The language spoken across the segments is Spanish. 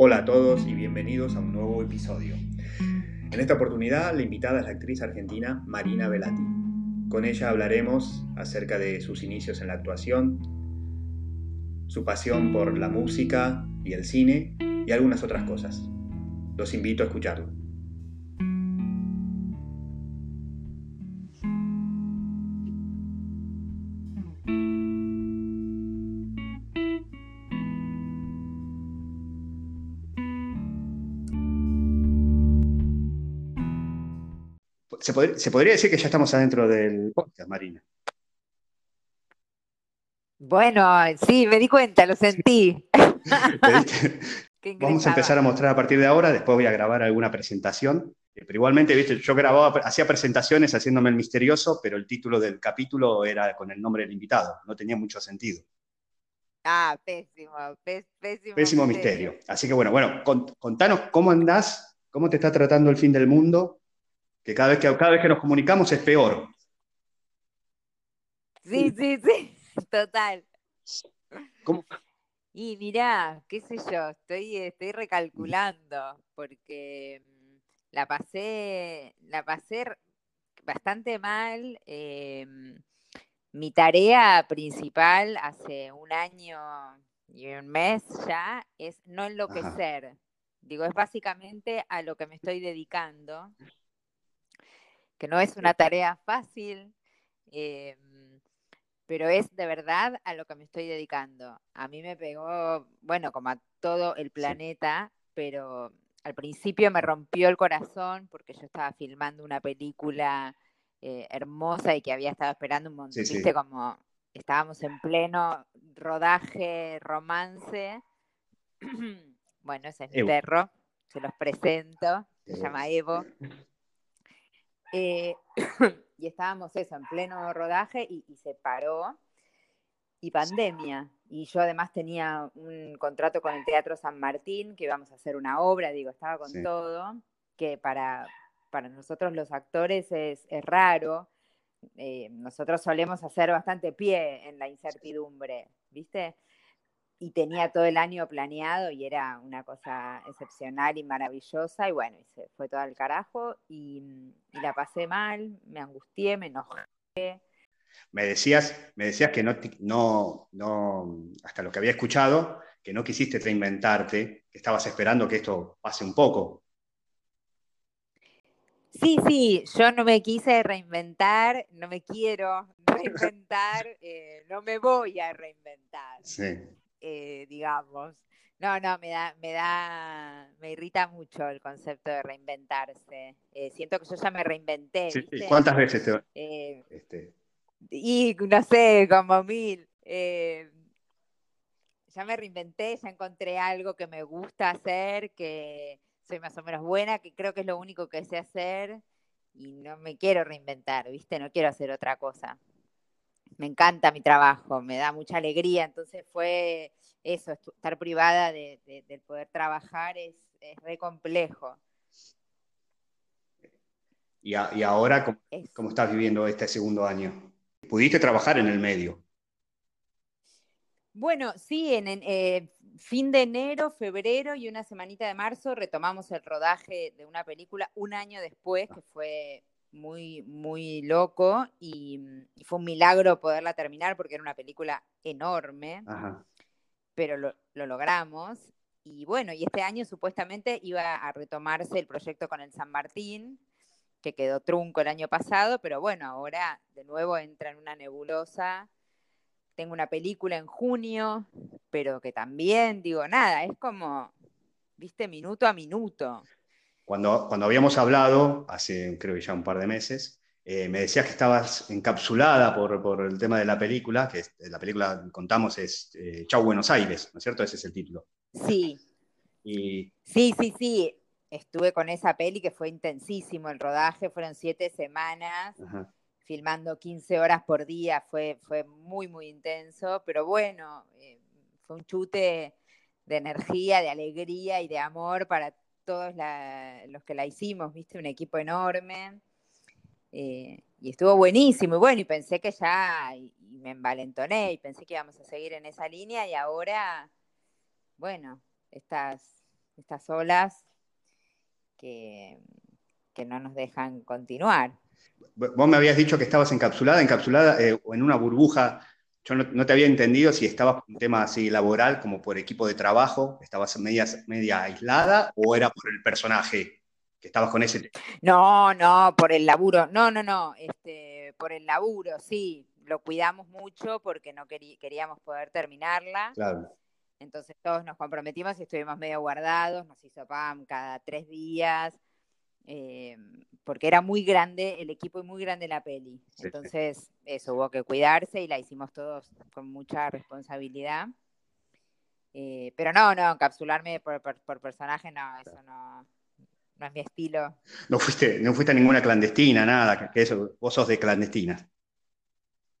Hola a todos y bienvenidos a un nuevo episodio. En esta oportunidad la invitada es la actriz argentina Marina Velati. Con ella hablaremos acerca de sus inicios en la actuación, su pasión por la música y el cine y algunas otras cosas. Los invito a escucharlo. Se, podría decir que ya estamos adentro del podcast, Marina. Bueno, sí, me di cuenta, lo sentí. Vamos a empezar a mostrar a partir de ahora, después voy a grabar alguna presentación. Eh, pero igualmente, viste, yo grababa, hacía presentaciones haciéndome el misterioso, pero el título del capítulo era con el nombre del invitado, no tenía mucho sentido. Ah, pésimo, pésimo. Pésimo misterio. Así que bueno, bueno, contanos cómo andás, cómo te está tratando el fin del mundo, que cada vez que, cada vez que nos comunicamos es peor. Sí, sí, sí, total. ¿Cómo? Y mirá, qué sé yo, estoy, estoy recalculando, porque mm, la pasé, la pasé bastante mal. Em, mi tarea principal hace un año y un mes ya es no enloquecer. Digo, es básicamente a lo que me estoy dedicando, que no es una tarea fácil. Em, pero es de verdad a lo que me estoy dedicando. A mí me pegó, bueno, como a todo el planeta, pero al principio me rompió el corazón porque yo estaba filmando una película eh, hermosa y que había estado esperando un montón, viste, como estábamos en pleno rodaje, romance. bueno, ese es mi perro, se los presento, se llama Evo. Eh, y estábamos eso, en pleno rodaje y, se paró. Y pandemia. Y yo además tenía un contrato con el Teatro San Martín, que íbamos a hacer una obra, digo, estaba con todo, que para, para nosotros los actores es, raro. Eh, nosotros solemos hacer bastante pie en la incertidumbre, ¿viste? Y tenía todo el año planeado y era una cosa excepcional y maravillosa y bueno, y se fue todo al carajo y, la pasé mal, me angustié, me enojé. Me decías, me decías que no, no, no, hasta lo que había escuchado, que no quisiste reinventarte, que estabas esperando que esto pase un poco. Sí, sí, yo no me quise reinventar, no me quiero reinventar, eh, no me voy a reinventar. Sí. Eh, digamos. No, no, me da, me da, me irrita mucho el concepto de reinventarse. Eh, siento que yo ya me reinventé. ¿Cuántas veces te eh, este... Y no sé, como mil. ya me reinventé, ya encontré algo que me gusta hacer, que soy más o menos buena, que creo que es lo único que sé hacer y no me quiero reinventar, ¿viste? No quiero hacer otra cosa me encanta mi trabajo, me da mucha alegría, entonces fue eso, estar privada de, del poder trabajar es, es re complejo. ¿Y, ahora ¿cómo, estás viviendo este segundo año? ¿Pudiste trabajar en el medio? Bueno, sí, en, eh, fin de enero, febrero y una semanita de marzo retomamos el rodaje de una película un año después, que fue muy, muy loco y, fue un milagro poderla terminar porque era una película enorme, pero lo, logramos. Y bueno, y este año supuestamente iba a retomarse el proyecto con el San Martín, que quedó trunco el año pasado, pero bueno, ahora de nuevo entra en una nebulosa. Tengo una película en junio, pero que también, digo, nada, es como, viste, minuto a minuto. Cuando, cuando habíamos hablado, hace creo que ya un par de meses, eh, me decías que estabas encapsulada por, por, el tema de la película, que la película, contamos, es eh, Chau Buenos Aires, ¿no es cierto? Ese es el título. Sí. Y... Sí, sí, sí. Estuve con esa peli que fue intensísimo el rodaje, fueron siete semanas, filmando 15 horas por día, fue, fue muy, muy intenso, pero bueno, eh, fue un chute de energía, de alegría y de amor para todos los que la hicimos, viste, un equipo enorme. Eh, y estuvo buenísimo. Y bueno, y pensé que ya, y, me envalentoné, y pensé que íbamos a seguir en esa línea, y ahora, bueno, estas estas olas que, que no nos dejan continuar. Vos me habías dicho que estabas encapsulada, encapsulada eh, en una burbuja. Yo no, te había entendido si estabas por un tema así laboral, como por equipo de trabajo, estabas media, media aislada o era por el personaje que estabas con ese. No, no, por el laburo. No, no, no. Este, por el laburo, sí. Lo cuidamos mucho porque no queríamos poder terminarla. Claro. Entonces todos nos comprometimos y estuvimos medio guardados, nos hizo PAM cada tres días, eh, porque era muy grande el equipo y muy grande la peli. Entonces, eso, hubo que cuidarse y la hicimos todos con mucha responsabilidad. Eh, pero no, no, encapsularme por, personaje, no, eso no, no es mi estilo. No fuiste, no fuiste a ninguna clandestina, nada, que eso, vos sos de clandestina.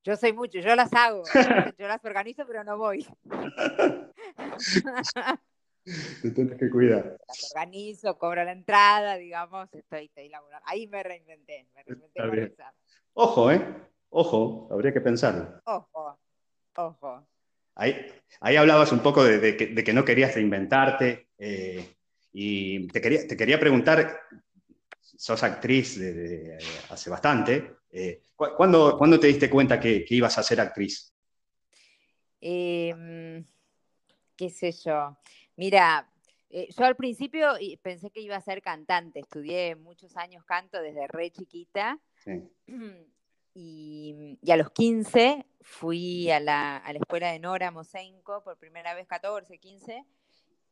Yo soy mucho, yo las hago, yo las organizo, pero no voy. Te tienes que cuidar. Las organizo, cobro la entrada, digamos, estoy, estoy laburando. Ahí me reinventé, me reinventé Ojo, ¿eh? Ojo, habría que pensarlo. Ojo, ojo. Ahí, ahí hablabas un poco de, que, no querías reinventarte eh, y te quería, te quería preguntar, sos actriz de, hace bastante, eh, ¿cuándo, te diste cuenta que, que ibas a ser actriz? Eh, qué sé yo. Mira, eh, yo al principio pensé que iba a ser cantante, estudié muchos años canto desde re chiquita. Y, a los 15 fui a la, escuela de Nora Mosenko por primera vez, 14, 15,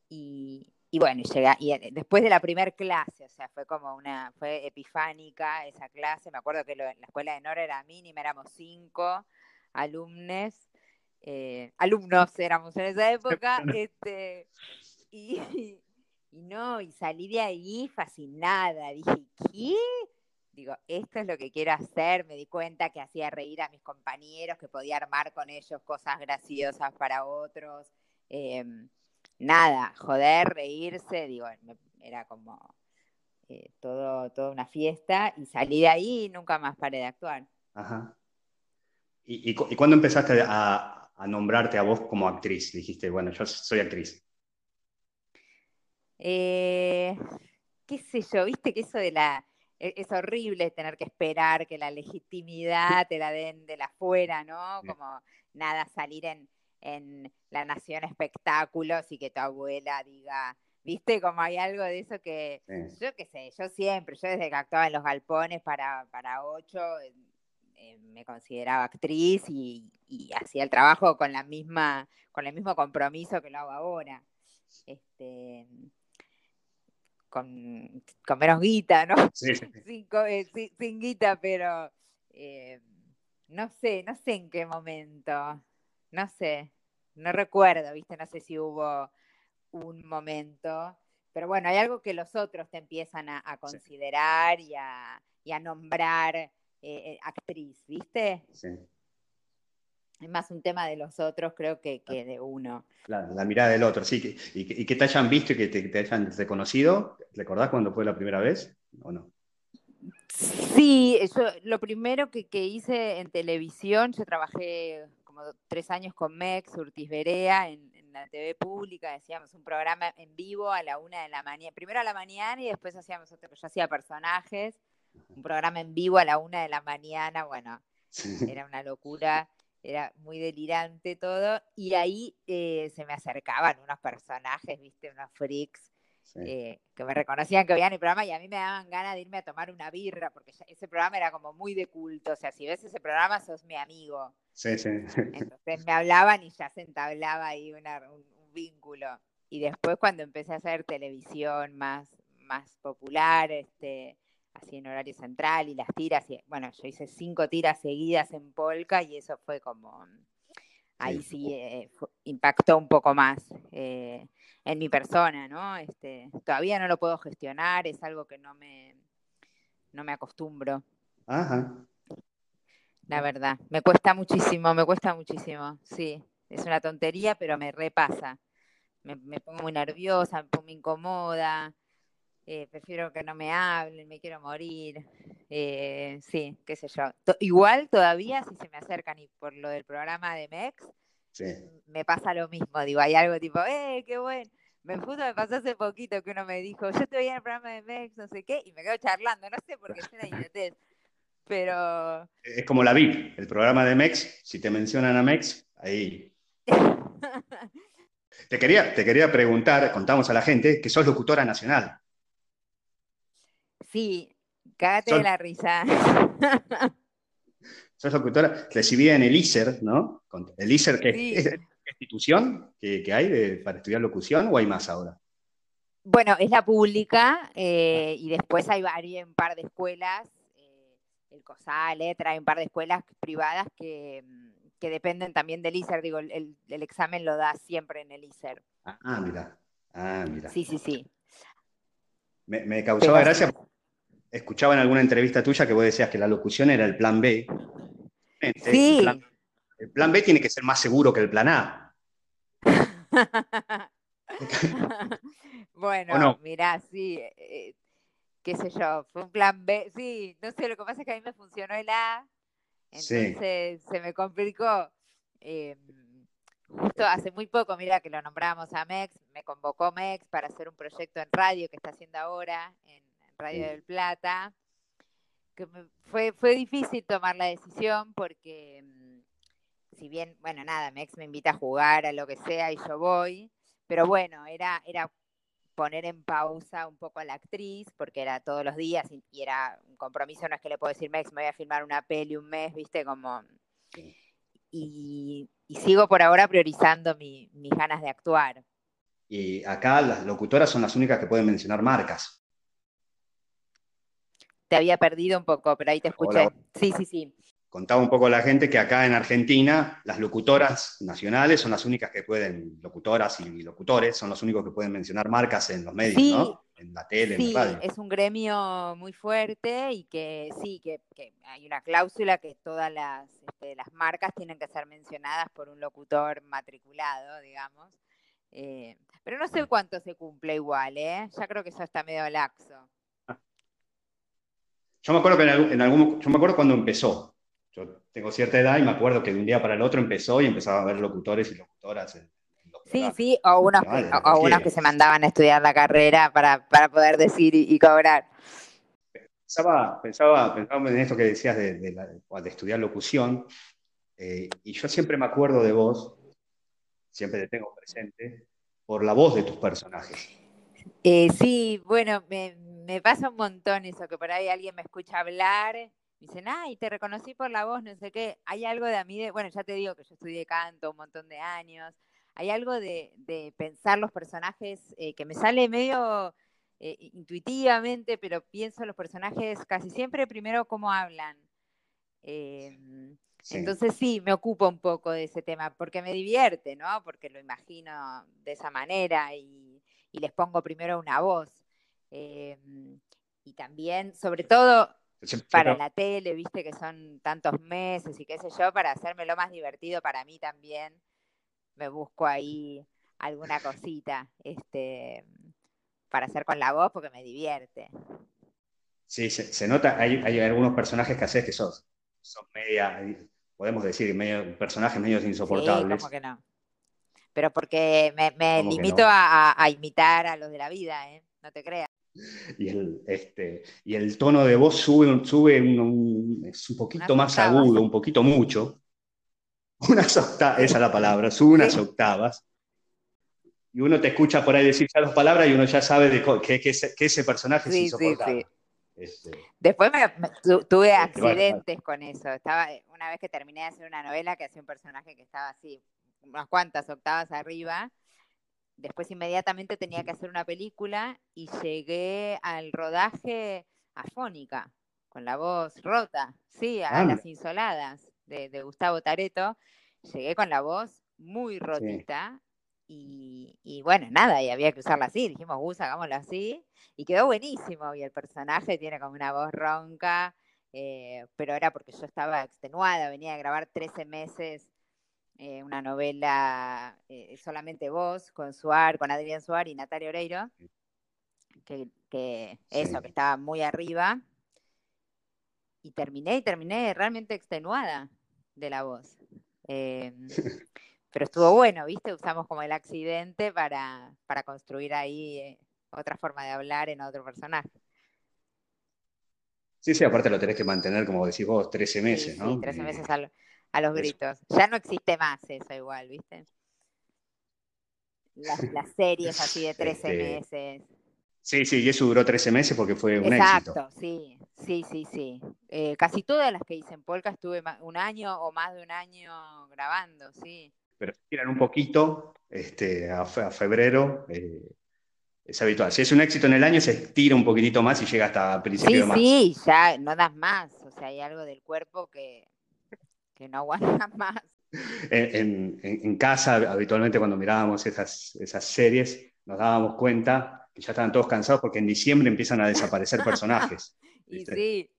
y, bueno, llegué, y eh, después de la primera clase, o sea, fue como una, fue epifánica esa clase, me acuerdo que la escuela de Nora era mínima, éramos cinco alumnos, eh, alumnos éramos en esa época, este, y, no, y salí de ahí fascinada, dije, ¿qué? Digo, esto es lo que quiero hacer, me di cuenta que hacía reír a mis compañeros, que podía armar con ellos cosas graciosas para otros, em, nada, joder, reírse, digo, era como eh, todo, toda una fiesta, y salí de ahí y nunca más paré de actuar. Ajá. ¿Y, y, y cuándo empezaste a, a nombrarte a vos como actriz? Dijiste, bueno, yo soy actriz. Eh, qué sé yo, viste que eso de la... E, es horrible tener que esperar que la legitimidad te la den de la afuera, ¿no? Como nada, salir en, La Nación Espectáculos y que tu abuela diga, ¿viste? Como hay algo de eso que, yo qué sé, yo siempre, yo desde que actuaba en los galpones para, para ocho, eh, me consideraba actriz y, hacía el trabajo con la misma, con el mismo compromiso que lo hago ahora. Este, con, menos guita, ¿no? Eh, sin, guita, pero eh, no sé, no sé en qué momento, no sé, no recuerdo, ¿viste? No sé si hubo un momento, pero bueno, hay algo que los otros te empiezan a, considerar y a nombrar eh, eh, actriz, ¿viste? Sí. Es más un tema de los otros, creo que, que de uno. Claro, la mirada del otro, sí. y, que, te hayan visto y que te, hayan reconocido. ¿Recordás cuándo fue la primera vez o no? Sí, yo, lo primero que, hice en televisión, yo trabajé como tres años con Mex, Urtis Berea, en, la TV pública, decíamos un programa en vivo a la una de la mañana, primero a la mañana y después hacíamos otro, yo hacía personajes un programa en vivo a la una de la mañana, bueno, era una locura, era muy delirante todo, y ahí eh, se me acercaban unos personajes, viste, unos freaks, eh, que me reconocían que veían el programa y a mí me daban ganas de irme a tomar una birra, porque ese programa era como muy de culto, o sea, si ves ese programa sos mi amigo. Sí, sí. Entonces me hablaban y ya se entablaba ahí un, vínculo. Y después cuando empecé a hacer televisión más, más popular, este, así en horario central y las tiras, y, bueno, yo hice cinco tiras seguidas en polka y eso fue como, ahí sí, eh, impactó un poco más eh, en mi persona, ¿no? Este, todavía no lo puedo gestionar, es algo que no me, no me acostumbro. Ajá. La verdad, me cuesta muchísimo, me cuesta muchísimo, sí, es una tontería, pero me repasa. Me, me pongo muy nerviosa, me pongo muy incómoda, eh, prefiero que no me hablen, me quiero morir, eh, sí, qué sé yo. igual todavía si se me acercan y por lo del programa de MEX, me pasa lo mismo, digo, hay algo tipo, eh, qué bueno, me justo me pasó hace poquito que uno me dijo, yo te voy en el programa de Mex, no sé qué, y me quedo charlando, no sé por qué es una idiotez, pero... Es como la VIP, el programa de Mex, si te mencionan a Mex, ahí... te, quería, te quería preguntar, contamos a la gente, que sos locutora nacional. Sí, cágate de la risa. sos locutora, recibida en el ISER, ¿no? El ISER, que es, institución que, hay para estudiar locución o hay más ahora? Bueno, es la pública eh, y después hay, varios, un par de escuelas, eh, el COSAL, Letra, hay un par de escuelas privadas que, dependen también del ISER. Digo, el, examen lo da siempre en el ISER. Ah, mira. Ah, mira. Sí, sí, sí. Me, me causaba gracia. Escuchaba en alguna entrevista tuya que vos decías que la locución era el plan B. Sí. El plan B tiene que ser más seguro que el plan A. bueno, mirá, sí, eh, qué sé yo, fue un plan B, sí, no sé, lo que pasa es que a mí me funcionó el A, entonces se me complicó. Em, justo hace muy poco, mira que lo nombramos a Mex, me convocó Mex para hacer un proyecto en radio que está haciendo ahora, en, Radio del Plata, que fue, fue difícil tomar la decisión porque si bien, bueno, nada, mi ex me invita a jugar a lo que sea y yo voy, pero bueno, era, era poner en pausa un poco a la actriz, porque era todos los días y, era un compromiso, no es que le puedo decir, Mex, me voy a filmar una peli un mes, viste, como... Y, sigo por ahora priorizando mis ganas de actuar. Y acá las locutoras son las únicas que pueden mencionar marcas. Te había perdido un poco, pero ahí te escuché. Sí, sí, sí contaba un poco a la gente que acá en Argentina las locutoras nacionales son las únicas que pueden, locutoras y locutores, son los únicos que pueden mencionar marcas en los medios, ¿no? En la tele, en la radio. Es un gremio muy fuerte y que sí, que, hay una cláusula que todas las, este, las marcas tienen que ser mencionadas por un locutor matriculado, digamos. Eh, pero no sé cuánto se cumple igual, ¿eh? Ya creo que eso está medio laxo. Yo me acuerdo que en, algún, yo me acuerdo cuando empezó, yo tengo cierta edad y me acuerdo que de un día para el otro empezó y empezaba a ver locutores y locutoras. sí, sí, o unos, o, unos que se mandaban a estudiar la carrera para, poder decir y, cobrar. Pensaba, pensaba, pensaba, en esto que decías de, de, estudiar locución, eh, y yo siempre me acuerdo de vos, siempre te tengo presente, por la voz de tus personajes. Eh, sí, bueno, me, me pasa un montón eso, que por ahí alguien me escucha hablar dicen, ay, te reconocí por la voz, no sé qué. Hay algo de a mí, de, bueno, ya te digo que yo estudié canto un montón de años. Hay algo de, pensar los personajes eh, que me sale medio eh, intuitivamente, pero pienso los personajes casi siempre primero cómo hablan. Em, entonces sí, me ocupo un poco de ese tema, porque me divierte, ¿no? Porque lo imagino de esa manera y, y les pongo primero una voz. Em, y también, sobre todo, para la tele, viste que son tantos meses y qué sé yo, para hacerme lo más divertido para mí también, me busco ahí alguna cosita este, para hacer con la voz porque me divierte. Sí, se, nota, hay, hay, algunos personajes que haces que sos, son media, podemos decir, medio, personajes medios insoportables. Sí, que no. Pero porque me, limito a, a, imitar a los de la vida, ¿eh? No te creas y el, este, y el tono de voz sube, sube un, es un poquito más agudo, un poquito mucho. Unas octavas, esa es la palabra, sube unas octavas. Y uno te escucha por ahí decir ya dos palabras y uno ya sabe de que, que, ese, personaje es insoportable. Este, Después tuve accidentes con eso. Estaba, una vez que terminé de hacer una novela que hacía un personaje que estaba así, unas cuantas octavas arriba, después inmediatamente tenía que hacer una película y llegué al rodaje afónica, con la voz rota, sí, a las insoladas de, Gustavo Tareto. Llegué con la voz muy rotita y, bueno, nada, y había que usarla así. Dijimos, Gus, hagámoslo así. Y quedó buenísimo. Y el personaje tiene como una voz ronca, eh, pero era porque yo estaba extenuada, venía a grabar 13 meses eh, una novela eh, solamente vos, con Suar, con Adrián Suar y Natalia Oreiro, que, eso, que estaba muy arriba. Y terminé y terminé realmente extenuada de la voz. Eh, pero estuvo bueno, ¿viste? Usamos como el accidente para, para construir ahí otra forma de hablar en otro personaje. Sí, sí, aparte lo tenés que mantener, como decís vos, 13 meses, ¿no? Sí, 13 meses a, los gritos. Ya no existe más eso igual, ¿viste? Las, series así de 13 este, meses. Sí, sí, y eso duró 13 meses porque fue un éxito. Exacto, sí, sí, sí, sí. Eh, casi todas las que hice en Polka estuve un año o más de un año grabando, sí. Pero si tiran un poquito este, a, febrero, eh, es habitual. Si es un éxito en el año, se estira un poquitito más y llega hasta principio de marzo. Sí, ya no das más. O sea, hay algo del cuerpo que, que no aguanta más. En, casa, habitualmente cuando mirábamos esas, esas series, nos dábamos cuenta que ya estaban todos cansados porque en diciembre empiezan a desaparecer personajes. y sí,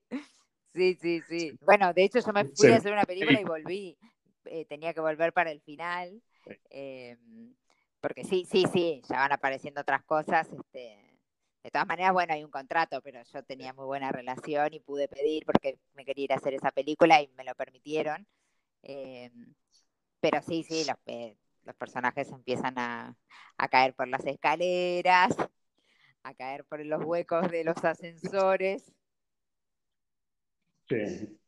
sí, sí, sí. Bueno, de hecho yo me fui a hacer una película y volví. Eh, tenía que volver para el final. Em, porque sí, sí, sí, ya van apareciendo otras cosas. Este, de todas maneras, bueno, hay un contrato, pero yo tenía muy buena relación y pude pedir porque me quería ir a hacer esa película y me lo permitieron. Em, pero sí, sí, los, eh, los personajes empiezan a, a, caer por las escaleras, a caer por los huecos de los ascensores. Sí.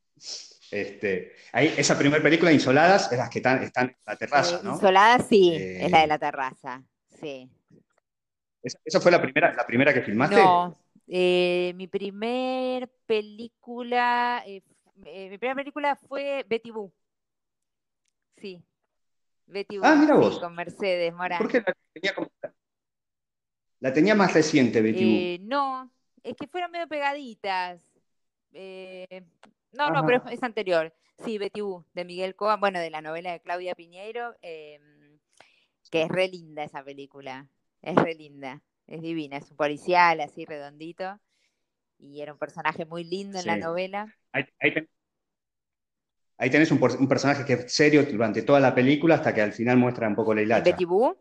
Este, esa primera película, Insoladas, es las que están, están en la terraza, eh, ¿no? Insoladas, sí, es la de la eh, terraza, sí. ¿Esa fue la primera, la primera que filmaste? No, eh, mi primer película, mi primera película fue Betty Boo. Sí, Betty Boo. Ah, mira vos. con Mercedes Morán. ¿Por qué la tenía, la tenía más reciente, Betty Boo? No, es que fueron medio pegaditas. No, no, pero es, anterior. Sí, Betty Boo, de Miguel Coa, bueno, de la novela de Claudia Piñeiro, que es re linda esa película. Es re linda, es divina, es un policial así redondito. Y era un personaje muy lindo en la novela. Ahí, tenés un, personaje que es serio durante toda la película hasta que al final muestra un poco la hilacha. ¿Betty Boo?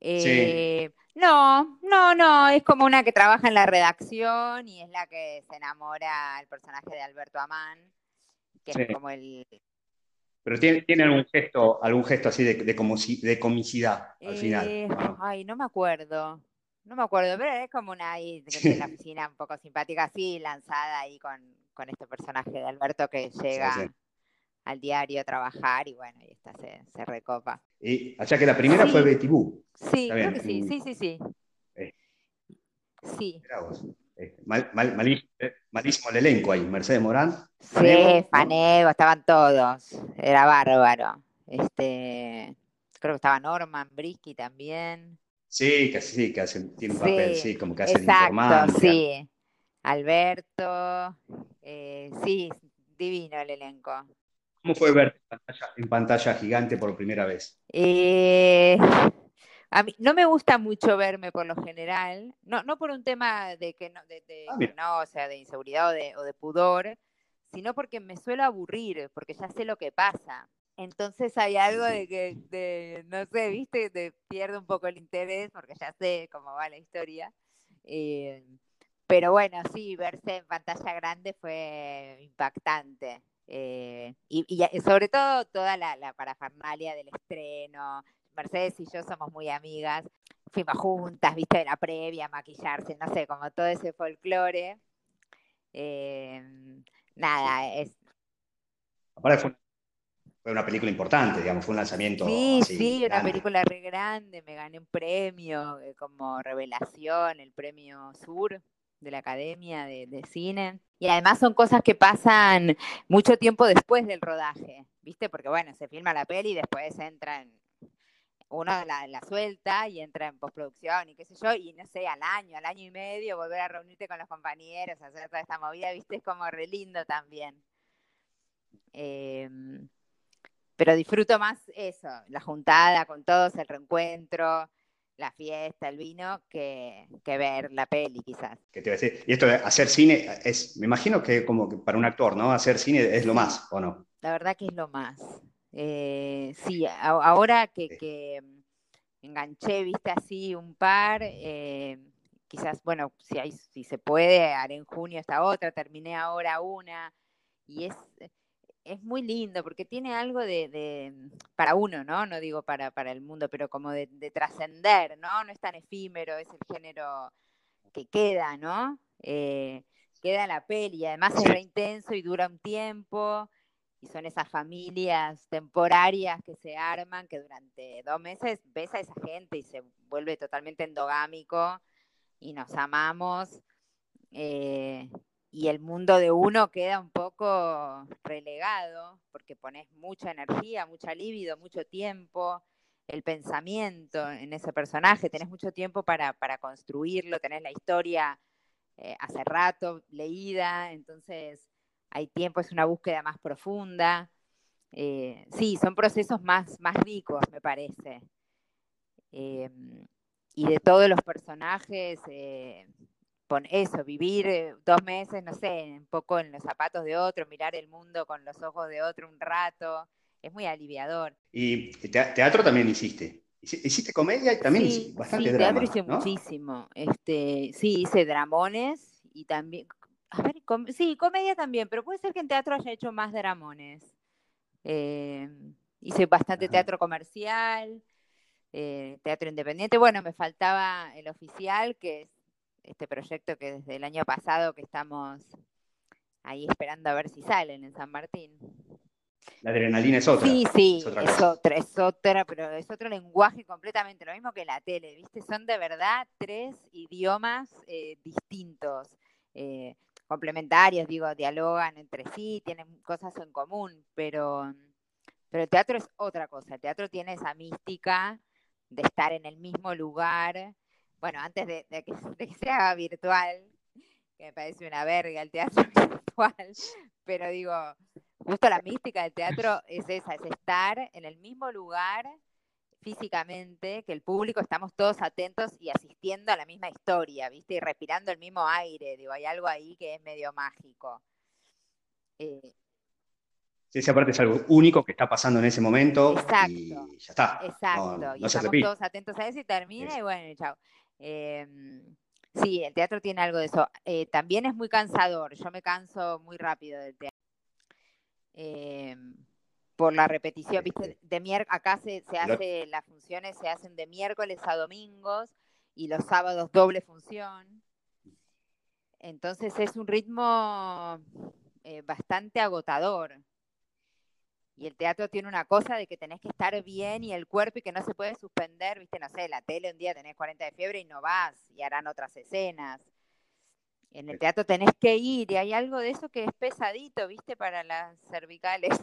Eh, no, no, no, es como una que trabaja en la redacción y es la que se enamora al personaje de Alberto Amán, que es como el... Pero tiene, tiene algún gesto, algún gesto así de, de, de comicidad al final. Eh, ay, no me acuerdo. No me acuerdo, pero es como una ahí la oficina un poco simpática, así, lanzada ahí con, este personaje de Alberto que llega al diario a trabajar y bueno, y esta se, se recopa. Y, o sea que la primera fue Betty Boo. Sí, creo que sí, sí, sí, sí. Eh. Sí. Eh, eh, malísimo el elenco ahí, Mercedes Morán. Sí, Fanego, estaban todos. Era bárbaro. Este, creo que estaba Norman Brisky también. Sí, que sí, que hace, tiene un papel, sí, como que hace exacto, Sí, Alberto, sí, divino el elenco. ¿Cómo fue verte en pantalla, gigante por primera vez? Eh, a mí no me gusta mucho verme por lo general, no, no por un tema de que no, de, ah, o sea, de inseguridad o de, pudor, sino porque me suelo aburrir, porque ya sé lo que pasa. Entonces hay algo de que, no sé, viste, te pierde un poco el interés porque ya sé cómo va la historia. Eh, pero bueno, sí, verse en pantalla grande fue impactante. Eh, y, sobre todo toda la, parafernalia del estreno. Mercedes y yo somos muy amigas, fuimos juntas, viste, de la previa, maquillarse, no sé, como todo ese folclore. Eh, nada, es... fue, una película importante, digamos, fue un lanzamiento. Sí, sí, una película re grande, me gané un premio eh, como revelación, el premio Sur de la Academia de, Cine. Y además son cosas que pasan mucho tiempo después del rodaje, ¿viste? Porque bueno, se filma la peli y después entra en, uno la, la, suelta y entra en postproducción y qué sé yo, y no sé, al año, al año y medio, volver a reunirte con los compañeros, hacer toda esta movida, viste, es como re lindo también. Em, pero disfruto más eso, la juntada con todos, el reencuentro, la fiesta, el vino, que, ver la peli quizás. ¿Qué te a decir? Y esto de hacer cine, es, me imagino que como que para un actor, ¿no? Hacer cine es lo más, ¿o no? La verdad que es lo más. Eh, sí, ahora que, enganché, viste así un par, eh, quizás, bueno, si, hay, si se puede, haré en junio esta otra, terminé ahora una, y es, es muy lindo porque tiene algo de, para uno, ¿no? No digo para, para el mundo, pero como de, trascender, ¿no? No es tan efímero, es el género que queda, ¿no? Eh, queda la peli, además es re intenso y dura un tiempo, y son esas familias temporarias que se arman, que durante dos meses ves a esa gente y se vuelve totalmente endogámico y nos amamos. Eh, y el mundo de uno queda un poco relegado porque pones mucha energía, mucha libido, mucho tiempo, el pensamiento en ese personaje, tenés mucho tiempo para, construirlo, tenés la historia eh, hace rato leída, entonces hay tiempo, es una búsqueda más profunda. Eh, sí, son procesos más, más ricos, me parece. Em, y de todos los personajes, eh, eso, vivir eh, dos meses, no sé, un poco en los zapatos de otro, mirar el mundo con los ojos de otro un rato, es muy aliviador. Y teatro también hiciste. Hiciste comedia y también sí, bastante sí, drama. Teatro hice muchísimo. Este, sí, hice dramones y también. A ver, sí, comedia también, pero puede ser que en teatro haya hecho más dramones. Eh, hice bastante teatro comercial, eh, teatro independiente. Bueno, me faltaba el oficial, que es este proyecto que desde el año pasado que estamos ahí esperando a ver si salen en San Martín. La adrenalina es otra. Sí, sí, es otra, es otra, pero es otro lenguaje completamente, lo mismo que la tele, ¿viste? Son de verdad tres idiomas eh, distintos, eh, complementarios, digo, dialogan entre sí, tienen cosas en común, pero, pero el teatro es otra cosa, el teatro tiene esa mística de estar en el mismo lugar, bueno, antes de, que, se haga virtual, que me parece una verga el teatro virtual, pero digo, justo la mística del teatro es esa, es estar en el mismo lugar físicamente, que el público estamos todos atentos y asistiendo a la misma historia, ¿viste? Y respirando el mismo aire, digo, hay algo ahí que es medio mágico. Eh, Sí, esa parte es algo único que está pasando en ese momento exacto, y ya está. Exacto, y estamos todos atentos a eso y termina y bueno, chao. Em, sí, el teatro tiene algo de eso. Eh, también es muy cansador, yo me canso muy rápido del teatro. Em, por la repetición, ¿viste? De acá se, se hace, las funciones se hacen de miércoles a domingos y los sábados doble función. Entonces es un ritmo eh, bastante agotador. Y el teatro tiene una cosa de que tenés que estar bien y el cuerpo y que no se puede suspender, viste, no sé, la tele un día tenés 40 de fiebre y no vas y harán otras escenas. En el teatro tenés que ir y hay algo de eso que es pesadito, viste, para las cervicales.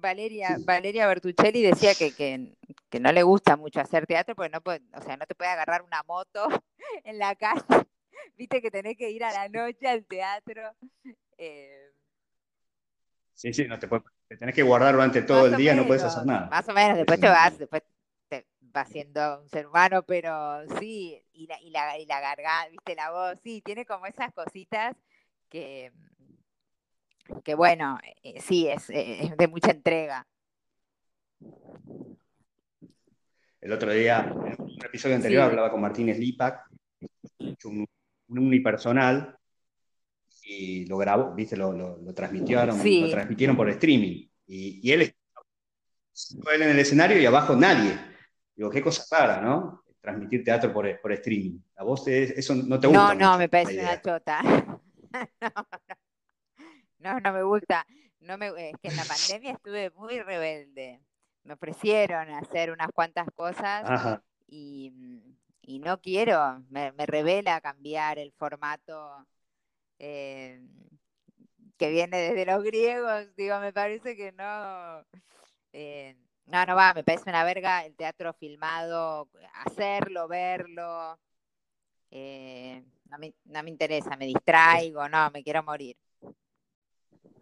Valeria, Valeria Bertuccelli decía que, que, no le gusta mucho hacer teatro porque no puede, o sea, no te puede agarrar una moto en la calle, viste que tenés que ir a la noche al teatro. Eh, Sí, sí, no te, puedes, te tenés que guardar durante todo el día, no puedes hacer nada. Más o menos, después te vas, después te vas siendo un ser humano, pero sí, y la, y la, y la garganta, viste, la voz, sí, tiene como esas cositas que, que bueno, eh, sí, es, eh, es, de mucha entrega. El otro día, en un episodio anterior, hablaba con Martínez Lipak, un, un unipersonal, y lo grabó, viste, lo, lo, lo transmitieron, lo transmitieron por streaming. Y, y él, él en el escenario y abajo nadie. Digo, qué cosa rara, ¿no? Transmitir teatro por, por streaming. A vos eso no te gusta. No, no, me parece una chota. no, no, me gusta. No me, es que en la pandemia estuve muy rebelde. Me ofrecieron hacer unas cuantas cosas y, y, no quiero, me, me revela cambiar el formato eh, que viene desde los griegos, digo, me parece que no, eh, no, no va, me parece una verga el teatro filmado, hacerlo, verlo, eh, no, me, interesa, me distraigo, no, me quiero morir.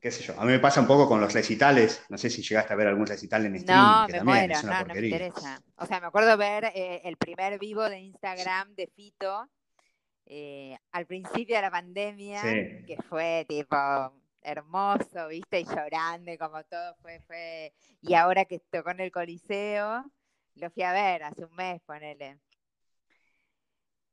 Qué sé yo, a mí me pasa un poco con los recitales, no sé si llegaste a ver algún recital en streaming. No, me muero, no, no me interesa. O sea, me acuerdo ver el primer vivo de Instagram de Fito, eh, al principio de la pandemia, que fue tipo hermoso, viste, y llorando, como todo fue, fue, y ahora que tocó en el Coliseo, lo fui a ver hace un mes, ponele.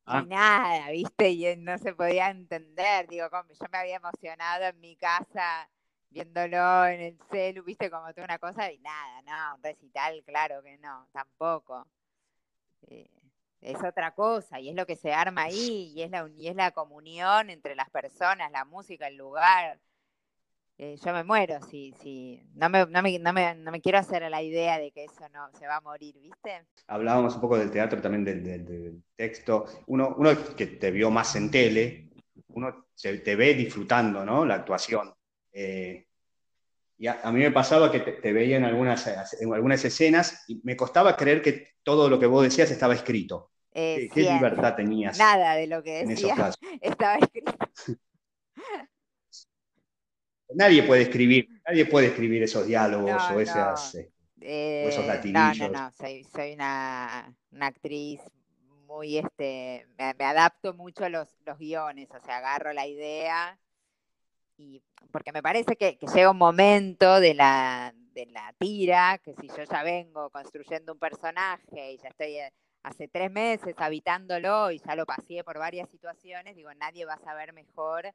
Y ah. nada, viste, y no se podía entender, digo, como yo me había emocionado en mi casa viéndolo en el celu, viste, como toda una cosa, y nada, no, un recital, claro que no, tampoco. Eh, es otra cosa, y es lo que se arma ahí, y es la, y es la comunión entre las personas, la música, el lugar. Eh, yo me muero, si, si no, me, no, me, no, me, no, me, quiero hacer la idea de que eso no se va a morir, ¿viste? Hablábamos un poco del teatro, también del, del, del texto. Uno, uno, que te vio más en tele, uno se, te ve disfrutando ¿no? la actuación. Eh, y a, a, mí me pasaba que te, te, veía en algunas, en algunas escenas y me costaba creer que todo lo que vos decías estaba escrito. Eh, ¿Qué, ¿Qué, libertad tenías? Nada de lo que decía estaba escrito. nadie puede escribir, nadie puede escribir esos diálogos no, o, esas, no. Eh, o esos latinillos. No, no, no, soy, soy una, una, actriz muy, este, me, me, adapto mucho a los, los guiones, o sea, agarro la idea y porque me parece que, llega un momento de la, de la tira, que si yo ya vengo construyendo un personaje y ya estoy eh, hace tres meses habitándolo y ya lo pasé por varias situaciones, digo, nadie va a saber mejor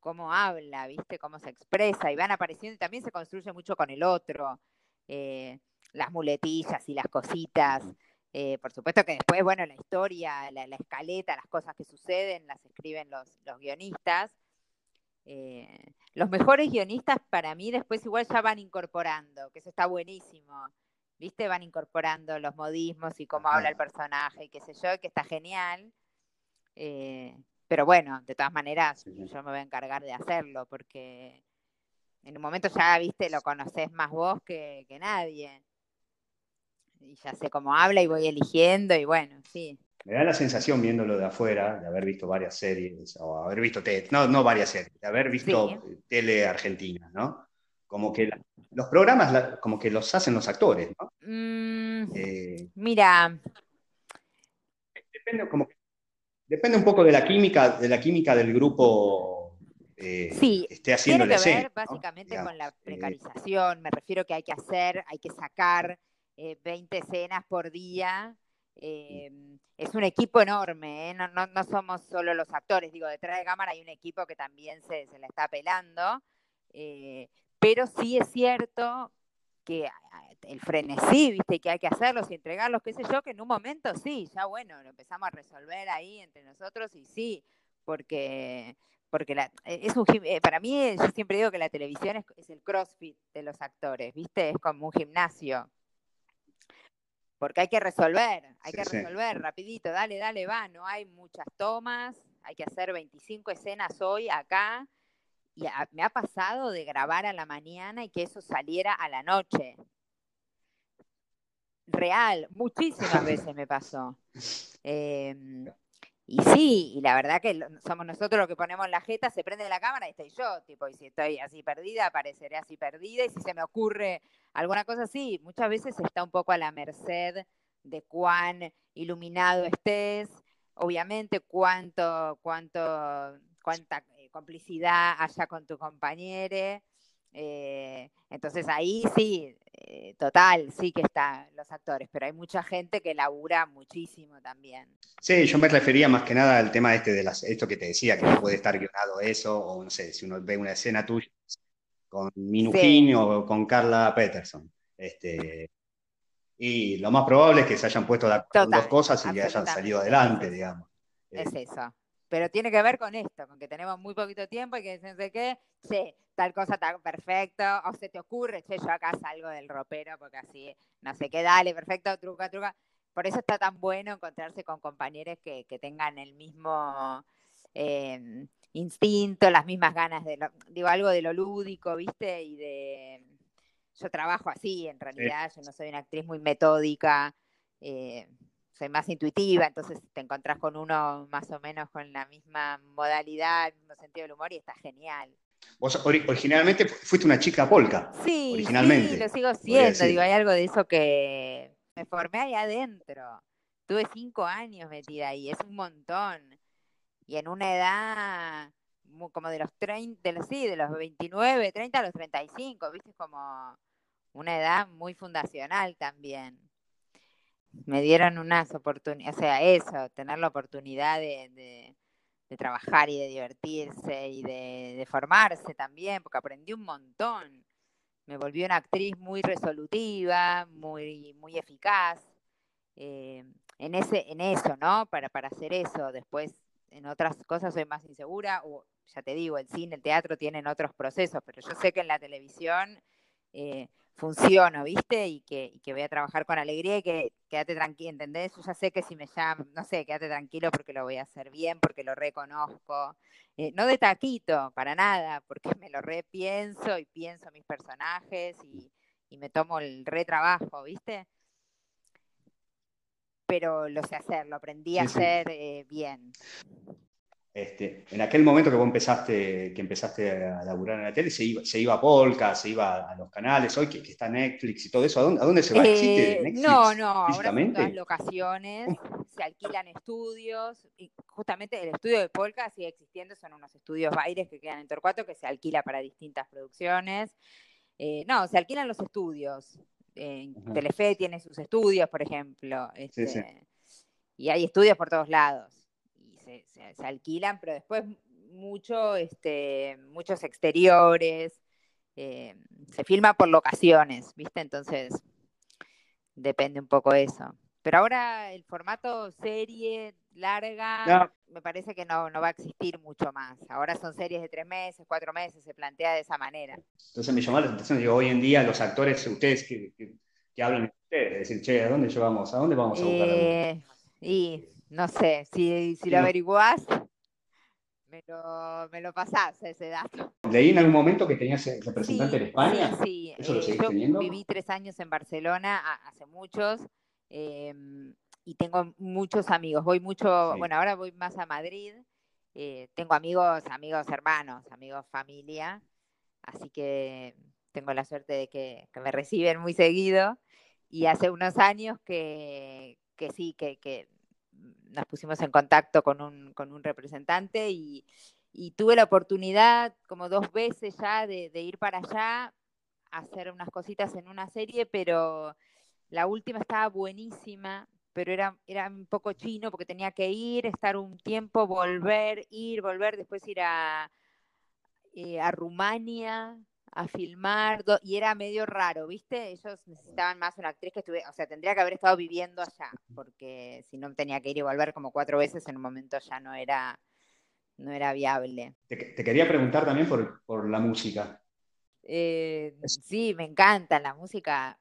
cómo habla, ¿viste? Cómo se expresa y van apareciendo y también se construye mucho con el otro, eh, las muletillas y las cositas. Eh, por supuesto que después, bueno, la historia, la, la, escaleta, las cosas que suceden, las escriben los, los guionistas. Eh, los mejores guionistas para mí después igual ya van incorporando, que eso está buenísimo. ¿Viste? Van incorporando los modismos y cómo habla el personaje y qué sé yo, que está genial. Eh, pero bueno, de todas maneras, yo me voy a encargar de hacerlo porque en un momento ya, viste, lo conoces más vos que, que nadie. Y ya sé cómo habla y voy eligiendo y bueno, sí. Me da la sensación viéndolo de afuera, de haber visto varias series, o haber visto tele, no, no varias series, de haber visto sí. tele argentina, ¿no? Como que la, los programas la, como que los hacen los actores, ¿no? Mm, eh, mira. Depende, como que Depende un poco de la química, de la química del grupo eh, sí, esté haciendo tiene que escena, ver básicamente ¿no? con la precarización. Me refiero que hay que hacer, hay que sacar eh, 20 escenas por día. Eh, es un equipo enorme, ¿eh? no, somos solo los actores. Digo, detrás de cámara hay un equipo que también se, se le está pelando. Eh, pero sí es cierto que el frenesí, viste, que hay que hacerlos y entregarlos, qué sé yo, que en un momento sí, ya bueno, lo empezamos a resolver ahí entre nosotros y sí, porque, porque la, es un, eh, para mí yo siempre digo que la televisión es, es el crossfit de los actores, viste, es como un gimnasio. Porque hay que resolver, hay sí, que resolver sí. rapidito, dale, dale, va, no hay muchas tomas, hay que hacer 25 escenas hoy acá, y a, me ha pasado de grabar a la mañana y que eso saliera a la noche. Real, muchísimas veces me pasó. Eh, y sí, y la verdad que somos nosotros los que ponemos la jeta, se prende la cámara y estoy yo, tipo, y si estoy así perdida, apareceré así perdida, y si se me ocurre alguna cosa así, muchas veces está un poco a la merced de cuán iluminado estés, obviamente cuánto, cuánto, cuánta complicidad haya con tu compañero. Eh, entonces ahí sí, eh, total, sí que están los actores, pero hay mucha gente que labura muchísimo también. Sí, yo me refería más que nada al tema este de las, esto que te decía, que no puede estar guionado eso, o no sé, si uno ve una escena tuya con Minujín sí. o con Carla Peterson. Este, y lo más probable es que se hayan puesto de acuerdo dos cosas y hayan salido adelante, digamos. Es eso pero tiene que ver con esto, con que tenemos muy poquito tiempo y que no sé qué, che, tal cosa está perfecto, o se te ocurre, che, yo acá salgo del ropero porque así, no sé qué, dale, perfecto, truca, truca. Por eso está tan bueno encontrarse con compañeros que, que tengan el mismo eh, instinto, las mismas ganas de, lo, digo, algo de lo lúdico, ¿viste? Y de, yo trabajo así, en realidad, sí. yo no soy una actriz muy metódica. Eh, soy más intuitiva, entonces te encontrás con uno más o menos con la misma modalidad, el mismo sentido del humor y está genial. Vos originalmente fuiste una chica polka. Sí, originalmente. sí, lo sigo siendo. Digo, hay algo de eso que me formé ahí adentro. Tuve cinco años metida ahí, es un montón. Y en una edad como de los 30, de los, sí, de los 29, 30 a los 35, viste, como una edad muy fundacional también me dieron unas oportunidades, o sea, eso, tener la oportunidad de, trabajar y de divertirse y de, formarse también, porque aprendí un montón. Me volví una actriz muy resolutiva, muy, muy eficaz. Eh, en, ese, en eso, ¿no? Para, para hacer eso. Después, en otras cosas soy más insegura, o ya te digo, el cine, el teatro tienen otros procesos, pero yo sé que en la televisión eh, funciono, ¿viste? Y que, y que voy a trabajar con alegría y que quédate tranquilo, ¿entendés? Yo ya sé que si me llaman, no sé, quédate tranquilo porque lo voy a hacer bien, porque lo reconozco. Eh, no de taquito, para nada, porque me lo repienso y pienso mis personajes y, y me tomo el retrabajo, ¿viste? Pero lo sé hacer, lo aprendí a hacer eh, bien. Este, en aquel momento que vos empezaste, que empezaste a laburar en la tele, se iba, se iba a Polka, se iba a los canales, hoy que, está Netflix y todo eso, ¿a dónde, se va? ¿Existe eh, Netflix? No, no, ahora en todas locaciones, se alquilan estudios, y justamente el estudio de Polka sigue existiendo, son unos estudios bailes que quedan en Torcuato que se alquila para distintas producciones. Eh, no, se alquilan los estudios. Telefe tiene sus estudios, por ejemplo. Este, y hay estudios por todos lados se, alquilan, pero después mucho, este, muchos exteriores, eh, se filma por locaciones, ¿viste? Entonces, depende un poco de eso. Pero ahora el formato serie larga, me parece que no, va a existir mucho más. Ahora son series de tres meses, cuatro meses, se plantea de esa manera. Entonces me llamó la atención, digo, hoy en día los actores, ustedes que, que, hablan ustedes, decir, che, ¿a dónde llevamos? ¿A dónde vamos a buscar? Eh, y no sé, si, si lo averiguás, me lo, me lo pasás ese dato. Leí en algún momento que tenías representante en España. Sí, ¿Eso lo eh, yo viví tres años en Barcelona hace muchos em, y tengo muchos amigos. Voy mucho, bueno, ahora voy más a Madrid. Eh, tengo amigos, amigos hermanos, amigos familia, así que tengo la suerte de que, me reciben muy seguido. Y hace unos años que, que sí, que, que nos pusimos en contacto con un, con un representante y, tuve la oportunidad como dos veces ya de, ir para allá a hacer unas cositas en una serie, pero la última estaba buenísima, pero era, era un poco chino porque tenía que ir, estar un tiempo, volver, ir, volver, después ir a, eh, a Rumania, a filmar, y era medio raro, ¿viste? Ellos necesitaban más una actriz que estuviera, o sea, tendría que haber estado viviendo allá, porque si no tenía que ir y volver como cuatro veces, en un momento ya no era, no era viable. Te, quería preguntar también por, la música. Eh, sí, me encanta la música,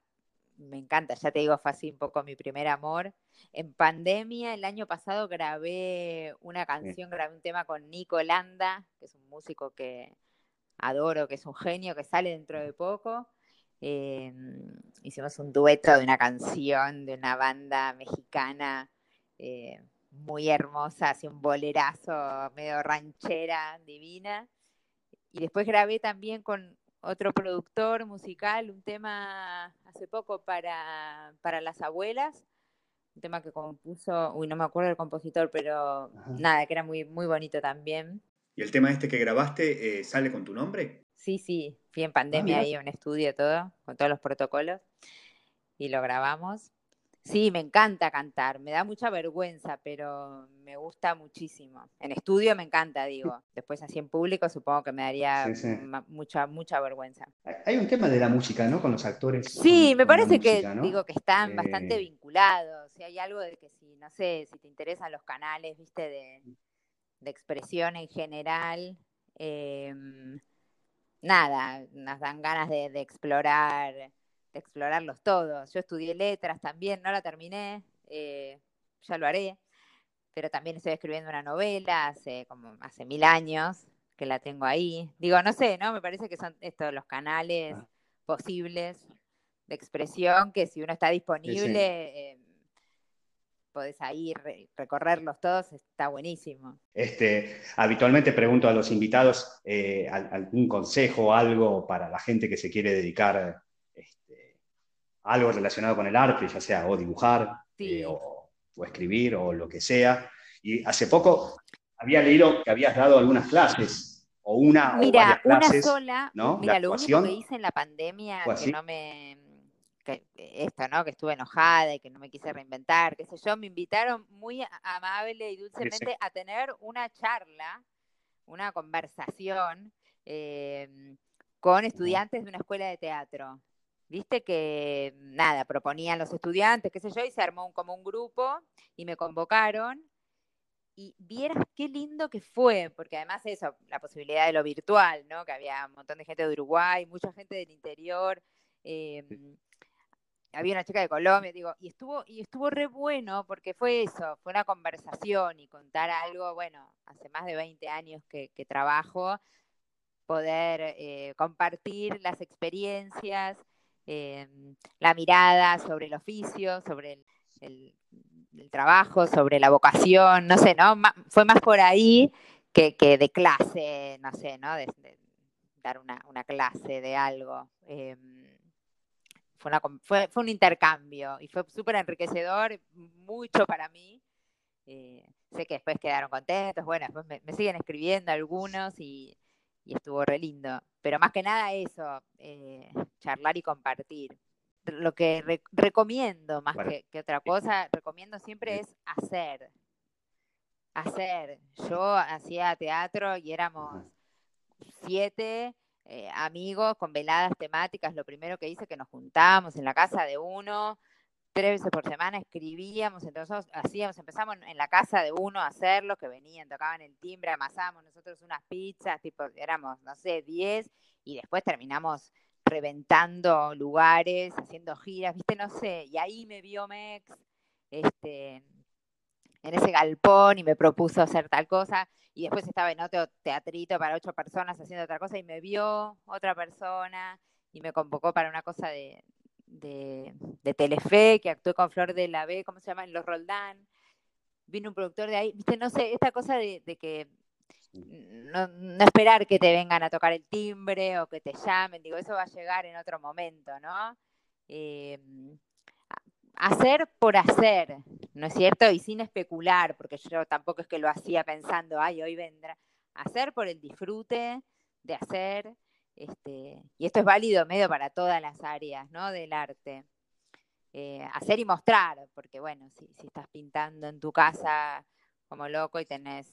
me encanta, ya te digo, fue así un poco mi primer amor. En pandemia, el año pasado grabé una canción, grabé un tema con Nico Landa, que es un músico que, adoro, que es un genio, que sale dentro de poco. Em, hicimos un dueto de una canción de una banda mexicana eh, muy hermosa, así un bolerazo medio ranchera, divina. Y después grabé también con otro productor musical un tema hace poco para, para las abuelas, un tema que compuso, uy, no me acuerdo el compositor, pero nada, que era muy, muy bonito también. ¿Y el tema este que grabaste eh, sale con tu nombre? Sí, sí, fui en pandemia ah, ahí, un estudio todo, con todos los protocolos, y lo grabamos. Sí, me encanta cantar, me da mucha vergüenza, pero me gusta muchísimo. En estudio me encanta, digo. Después así en público supongo que me daría mucha mucha vergüenza. Hay un tema de la música, ¿no? Con los actores. Sí, me parece que digo que están bastante vinculados. Si hay algo de que si no sé, si te interesan los canales, viste de de expresión en general, em, nada, nos dan ganas de, explorar, de explorarlos todos. Yo estudié letras también, no la terminé, eh, ya lo haré, pero también estoy escribiendo una novela hace como hace mil años que la tengo ahí. Digo, no sé, ¿no? Me parece que son estos los canales ah. posibles de expresión que si uno está disponible, em, podés ahí recorrerlos todos, está buenísimo. Este, habitualmente pregunto a los invitados eh, algún consejo algo para la gente que se quiere dedicar este, a algo relacionado con el arte, ya sea o dibujar eh, o, escribir o lo que sea. Y hace poco había leído que habías dado algunas clases o una mira, o varias clases, una sola, mira, lo único que hice en la pandemia que no me que esto, ¿no? Que estuve enojada y que no me quise reinventar, qué sé yo, me invitaron muy amable y dulcemente a tener una charla, una conversación em, con estudiantes de una escuela de teatro. Viste que, nada, proponían los estudiantes, qué sé yo, y se armó como un grupo y me convocaron. Y vieras qué lindo que fue, porque además eso, la posibilidad de lo virtual, ¿no? Que había un montón de gente de Uruguay, mucha gente del interior. Em, había una chica de Colombia, digo, y estuvo, y estuvo re bueno porque fue eso, fue una conversación y contar algo, bueno, hace más de 20 años que, trabajo, poder eh, compartir las experiencias, em, la mirada sobre el oficio, sobre el, trabajo, sobre la vocación, no sé, ¿no? fue más por ahí que, de clase, no sé, ¿no? Dar una, clase de algo. Em, fue, fue, un intercambio y fue súper enriquecedor, mucho para mí. Eh, sé que después quedaron contentos, bueno, después me, siguen escribiendo algunos y, estuvo re lindo. Pero más que nada eso, eh, charlar y compartir. Lo que recomiendo más que, otra cosa, recomiendo siempre es hacer. Hacer. Yo hacía teatro y éramos siete eh, amigos con veladas temáticas. Lo primero que hice que nos juntábamos en la casa de uno, tres veces por semana escribíamos, entonces hacíamos, empezamos en la casa de uno a hacerlo, que venían, tocaban el timbre, amasábamos nosotros unas pizzas, tipo, éramos, no sé, diez, y después terminamos reventando lugares, haciendo giras, viste, no sé, y ahí me vio Mex, este, en ese galpón y me propuso hacer tal cosa y después estaba en otro teatrito para ocho personas haciendo otra cosa y me vio otra persona y me convocó para una cosa de, de, Telefe, que actué con Flor de la B, ¿cómo se llama? En Los Roldán. Vino un productor de ahí, viste, no sé, esta cosa de, que no, esperar que te vengan a tocar el timbre o que te llamen, digo, eso va a llegar en otro momento, ¿no? Eh, hacer por hacer, ¿no es cierto? Y sin especular, porque yo tampoco es que lo hacía pensando, ay, hoy vendrá. Hacer por el disfrute de hacer, este, y esto es válido medio para todas las áreas, ¿no? Del arte. Eh, hacer y mostrar, porque bueno, si, estás pintando en tu casa como loco y tenés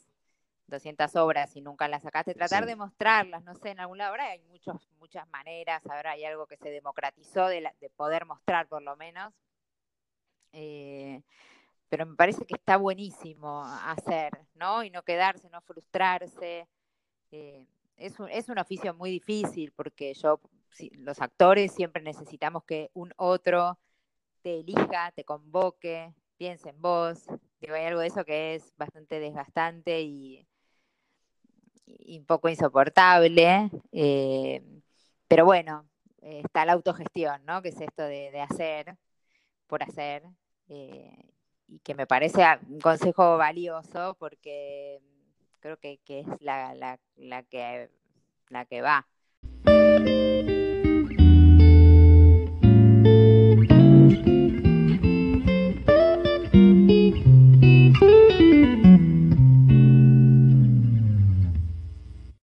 200 obras y nunca las sacaste, tratar de mostrarlas, no sé, en algún lado, ahora hay muchos, muchas maneras, ahora hay algo que se democratizó de, de poder mostrar por lo menos, eh, pero me parece que está buenísimo hacer, ¿no? Y no quedarse, no frustrarse. Eh, es, un, es, un, oficio muy difícil porque yo, los actores siempre necesitamos que un otro te elija, te convoque, piense en vos. Digo, hay algo de eso que es bastante desgastante y, un poco insoportable. Eh, pero bueno, está la autogestión, ¿no? Que es esto de, de hacer por hacer eh, y que me parece un consejo valioso porque creo que, que es la, la, la, que, la que va.